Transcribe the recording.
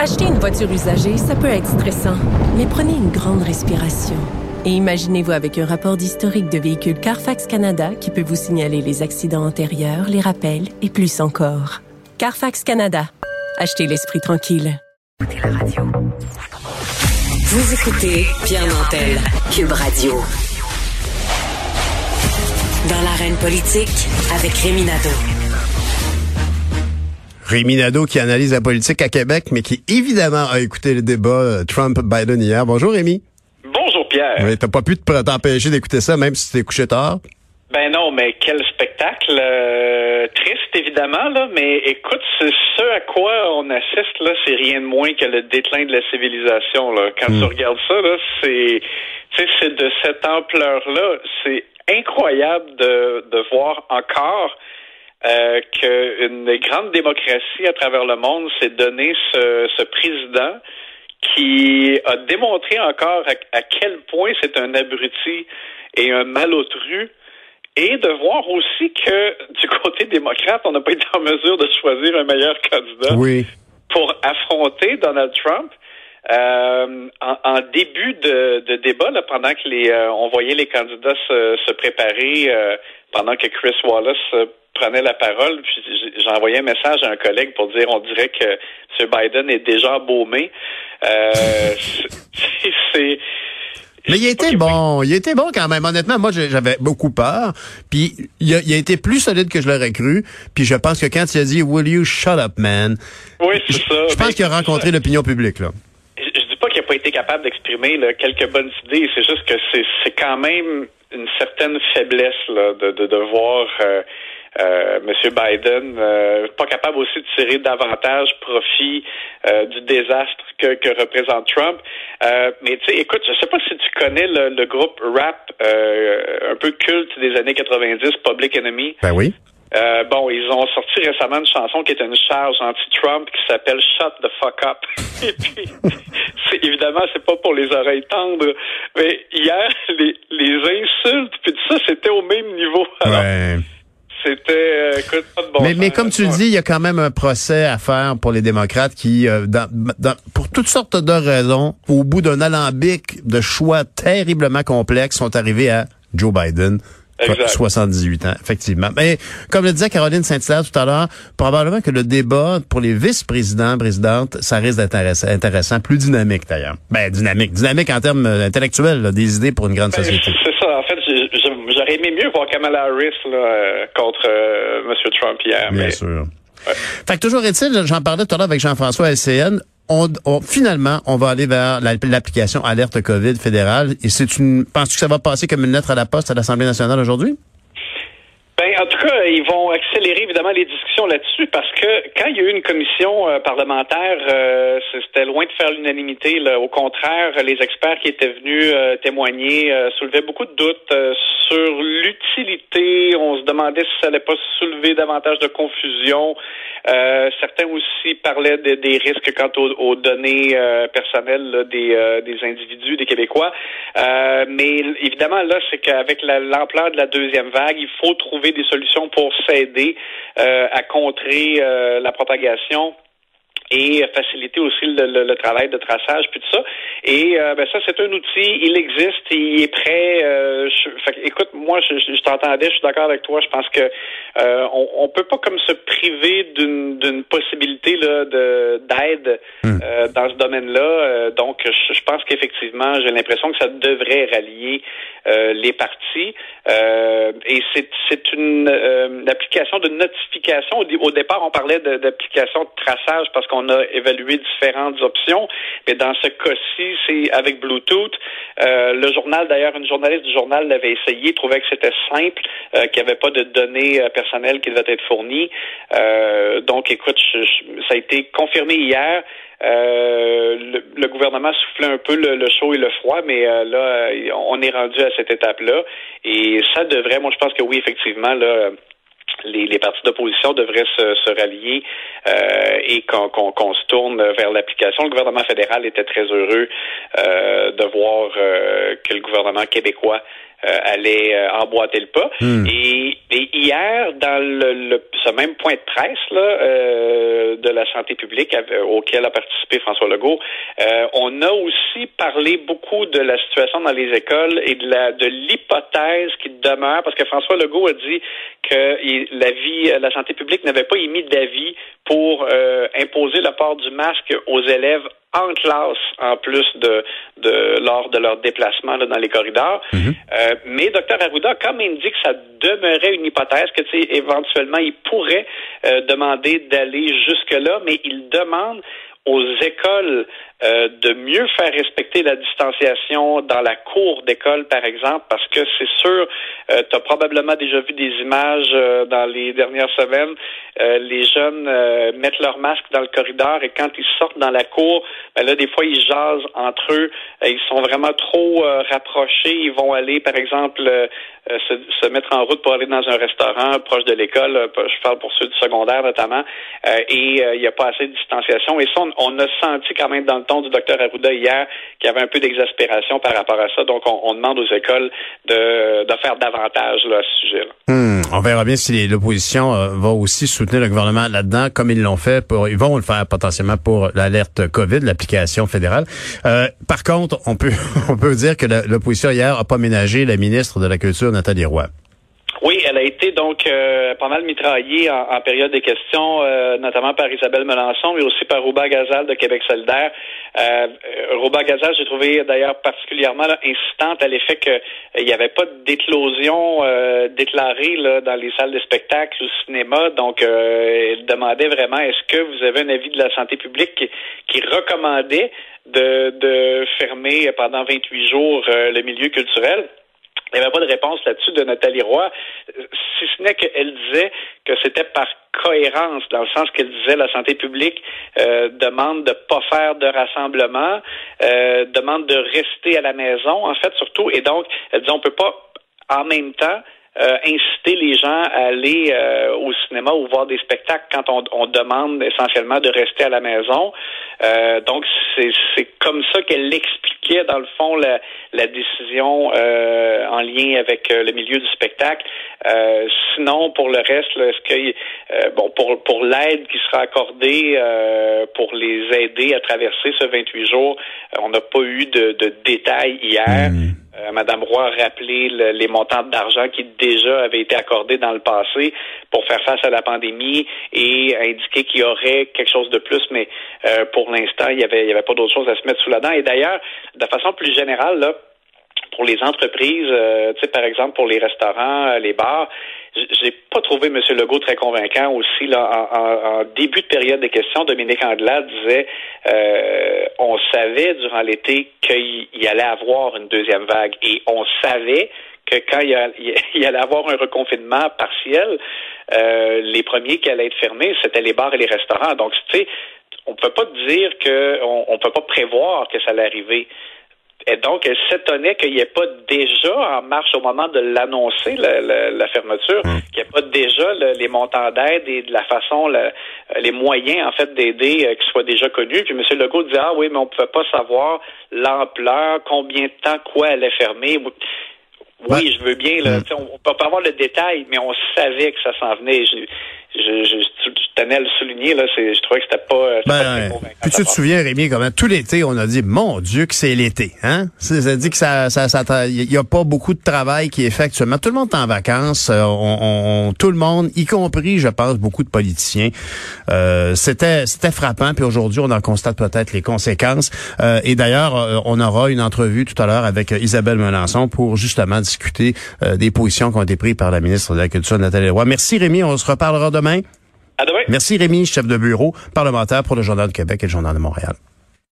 Acheter une voiture usagée, ça peut être stressant, mais prenez une grande respiration. Et imaginez-vous avec un rapport d'historique de véhicule Carfax Canada qui peut vous signaler les accidents antérieurs, les rappels et plus encore. Carfax Canada. Achetez l'esprit tranquille. Vous écoutez Pierre Nantel, Cube Radio. Dans l'arène politique, avec Rémi Nadeau. Rémi Nadeau qui analyse la politique à Québec, mais qui évidemment a écouté le débat euh, Trump-Biden hier. Bonjour Rémi. Bonjour Pierre. Oui, t'as pas pu t'empêcher d'écouter ça, même si t'es couché tard. Ben non, mais quel spectacle euh, triste évidemment là, mais écoute, ce à quoi on assiste là, c'est rien de moins que le déclin de la civilisation là. Quand tu hmm. regardes ça là, c'est c'est de cette ampleur là, c'est incroyable de, de voir encore euh, qu'une grande démocratie à travers le monde s'est donné ce, ce, président qui a démontré encore à, quel point c'est un abruti et un malotru et de voir aussi que du côté démocrate, on n'a pas été en mesure de choisir un meilleur candidat pour affronter Donald Trump. Euh, en, début de, de débat, là, pendant que les euh, on voyait les candidats se, se préparer, euh, pendant que Chris Wallace prenait la parole, puis j'ai envoyé un message à un collègue pour dire on dirait que M. Biden est déjà embaumé. Euh, c'est mais il était bon, il était bon quand même. Honnêtement, moi j'avais beaucoup peur. Puis il a, il a, été plus solide que je l'aurais cru. Puis je pense que quand il a dit Will you shut up, man? Oui, c'est ça. Je pense qu'il a rencontré l'opinion publique là. Pas été capable d'exprimer quelques bonnes idées. C'est juste que c'est quand même une certaine faiblesse là, de, de, de voir. Euh, euh, M. Biden euh, pas capable aussi de tirer davantage profit euh, du désastre que, que représente Trump. Euh, mais tu sais, écoute, je sais pas si tu connais le, le groupe rap un peu culte des années 90, Public Enemy. Ben oui. Euh, bon, ils ont sorti récemment une chanson qui est une charge anti-Trump qui s'appelle Shut the fuck up. Et puis, c'est, évidemment, c'est pas pour les oreilles tendres, mais hier, les, les insultes puis tout ça, c'était au même niveau. ouais. C'était, euh, écoute, pas de bon mais, mais comme tu le dis, il y a quand même un procès à faire pour les démocrates qui, euh, dans, dans, pour toutes sortes de raisons, au bout d'un alambic de choix terriblement complexes, sont arrivés à Joe Biden. Exact. 78 ans, effectivement. Mais comme le disait Caroline Saint-Hilaire tout à l'heure, probablement que le débat pour les vice-présidents, présidentes, ça risque d'être intéressant, plus dynamique d'ailleurs. Ben dynamique, dynamique en termes euh, intellectuels, des idées pour une grande ben, société. C'est ça. En fait, j'aurais aimé mieux voir Kamala Harris là, euh, contre euh, M. Trump hier. Bien sûr. Fait que toujours est-il, j'en parlais tout à l'heure avec Jean-François LCN, on, finalement, on va aller vers l'application Alerte COVID fédérale. Et c'est une, penses-tu que ça va passer comme une lettre à la poste à l'Assemblée nationale aujourd'hui? Ben, en tout cas, ils vont accélérer évidemment les discussions là-dessus parce que quand il y a eu une commission euh, parlementaire, euh, c'était loin de faire l'unanimité. Au contraire, les experts qui étaient venus euh, témoigner soulevaient beaucoup de doutes sur l'utilité. On se demandait si ça allait pas soulever davantage de confusion. certains aussi parlaient des risques quant aux, données personnelles des, des individus, des Québécois. mais évidemment, là, c'est qu'avec l'ampleur de la deuxième vague, il faut trouver des solutions pour s'aider euh, à contrer euh, la propagation et faciliter aussi le, travail de traçage puis tout ça. Et euh, ben ça, c'est un outil, il existe, il est prêt. Euh, écoute, moi, je, je, t'entendais, je suis d'accord avec toi. Je pense que euh, on, on peut pas comme se priver d'une d'une possibilité là de d'aide hmm. dans ce domaine-là. donc, je, pense qu'effectivement, j'ai l'impression que ça devrait rallier les partis. et c'est c'est une, application de notification. Au, au départ, on parlait d'application de traçage parce qu'on on a évalué différentes options, mais dans ce cas-ci, c'est avec Bluetooth. Euh, le journal, d'ailleurs, une journaliste du journal l'avait essayé, trouvait que c'était simple, euh, qu'il n'y avait pas de données euh, personnelles qui devaient être fournies. donc, écoute, ça a été confirmé hier. le, gouvernement soufflait un peu le, chaud et le froid, mais là, on est rendu à cette étape-là. Et ça devrait, moi je pense que oui, effectivement, là, les, les partis d'opposition devraient se, se rallier euh, et qu'on se tourne vers l'application. Le gouvernement fédéral était très heureux euh, de voir euh, que le gouvernement québécois allait emboîter le pas. Hmm. Et, hier, dans le, ce même point de presse là, de la santé publique auquel a participé François Legault, on a aussi parlé beaucoup de la situation dans les écoles et de la de l'hypothèse qui demeure, parce que François Legault a dit que la vie, la santé publique n'avait pas émis d'avis pour imposer le port du masque aux élèves en classe en plus de, de lors de leur déplacement là, dans les corridors. Mhm. euh, mais Dr Arruda quand même dit que ça demeurait une hypothèse, que éventuellement il pourrait euh, demander d'aller jusque-là, mais il demande aux écoles euh, de mieux faire respecter la distanciation dans la cour d'école, par exemple, parce que c'est sûr, euh, tu as probablement déjà vu des images euh, dans les dernières semaines. Euh, les jeunes mettent leur masque dans le corridor et quand ils sortent dans la cour, ben là, des fois, ils jasent entre eux. ils sont vraiment trop rapprochés. Ils vont aller, par exemple, se, se, mettre en route pour aller dans un restaurant proche de l'école. Je parle pour ceux du secondaire notamment. et il n'y a pas assez de distanciation. Et ça, on, on a senti quand même dans le du docteur Arruda hier qu'il y avait un peu d'exaspération par rapport à ça. Donc, on, demande aux écoles de, faire davantage à ce sujet-là. Hmm, on verra bien si l'opposition euh, va aussi soutenir le gouvernement là-dedans, comme ils l'ont fait. Pour, ils vont le faire potentiellement pour l'alerte COVID, l'application fédérale. Euh, par contre, on peut on peut dire que l'opposition hier a pas ménagé la ministre de la Culture, Nathalie Roy. Elle a été donc euh, pas mal mitraillée en, période des questions, euh, notamment par Isabelle Melançon, mais aussi par Rouba Gazal de Québec solidaire. Euh, Rouba Gazal, j'ai trouvé d'ailleurs particulièrement incitante à l'effet qu'il n'y avait pas d'éclosion déclarée là, dans les salles de spectacle ou cinéma. Donc, elle demandait vraiment est-ce que vous avez un avis de la santé publique qui, qui recommandait de, de fermer pendant 28 jours le milieu culturel? Il n'y avait pas de réponse là-dessus de Nathalie Roy, si ce n'est qu'elle disait que c'était par cohérence, dans le sens qu'elle disait la santé publique euh, demande de pas faire de rassemblement, euh, demande de rester à la maison, en fait, surtout, et donc, elle dit on peut pas en même temps euh, inciter les gens à aller euh, au cinéma ou voir des spectacles quand on, demande essentiellement de rester à la maison. Euh, donc, c'est comme ça qu'elle expliquait, dans le fond, la, décision en lien avec le milieu du spectacle. sinon, pour le reste, est-ce que, bon, pour, pour l'aide qui sera accordée pour les aider à traverser ce 28 jours, on n'a pas eu de, détails hier. Mmh. Euh, Madame Roy a rappelé les montants d'argent qui déjà avaient été accordés dans le passé pour faire face à la pandémie et indiqué qu'il y aurait quelque chose de plus, mais euh, pour l'instant, il y avait, y avait pas d'autre chose à se mettre sous la dent. Et d'ailleurs, de façon plus générale, pour les entreprises, euh, par exemple pour les restaurants, les bars, j'ai pas trouvé M. Legault très convaincant aussi. Là, en, début de période des questions, Dominique Anglade disait euh, on savait durant l'été qu'il allait avoir une deuxième vague et on savait que quand il, allait avoir un reconfinement partiel, euh, les premiers qui allaient être fermés, c'était les bars et les restaurants. Donc, tu sais, on peut pas dire qu'on on peut pas prévoir que ça allait arriver. Et donc, elle s'étonnait qu'il n'y ait pas déjà en marche au moment de l'annoncer, la, fermeture, hum. qu'il n'y ait pas déjà les montants d'aide et de la façon, les moyens, en fait, d'aider euh, qui soient déjà connus. Puis M. Legault disait, ah oui, mais on ne pouvait pas savoir l'ampleur, combien de temps quoi allait fermer. Oui, je veux bien. Là, hum. On ne peut pas avoir le détail, mais on savait que ça s'en venait je, je, tenais à le souligner, là, je trouvais que c'était pas, euh, ben, pas Puis tu te souviens, Rémi, même, tout l'été, on a dit, mon Dieu, que c'est l'été, hein? Ça dit que ça, ça, ça, il y a pas beaucoup de travail qui est fait actuellement. Tout le monde est en vacances, euh, on, tout le monde, y compris, je pense, beaucoup de politiciens. Euh, c'était, c'était frappant, puis aujourd'hui, on en constate peut-être les conséquences. Euh, et d'ailleurs, on aura une entrevue tout à l'heure avec Isabelle Melançon pour justement discuter des positions qui ont été prises par la ministre de la Culture, Nathalie Roy. Merci, Rémi, on se reparlera demain. Merci Rémi, chef de bureau parlementaire pour le Journal de Québec et le Journal de Montréal.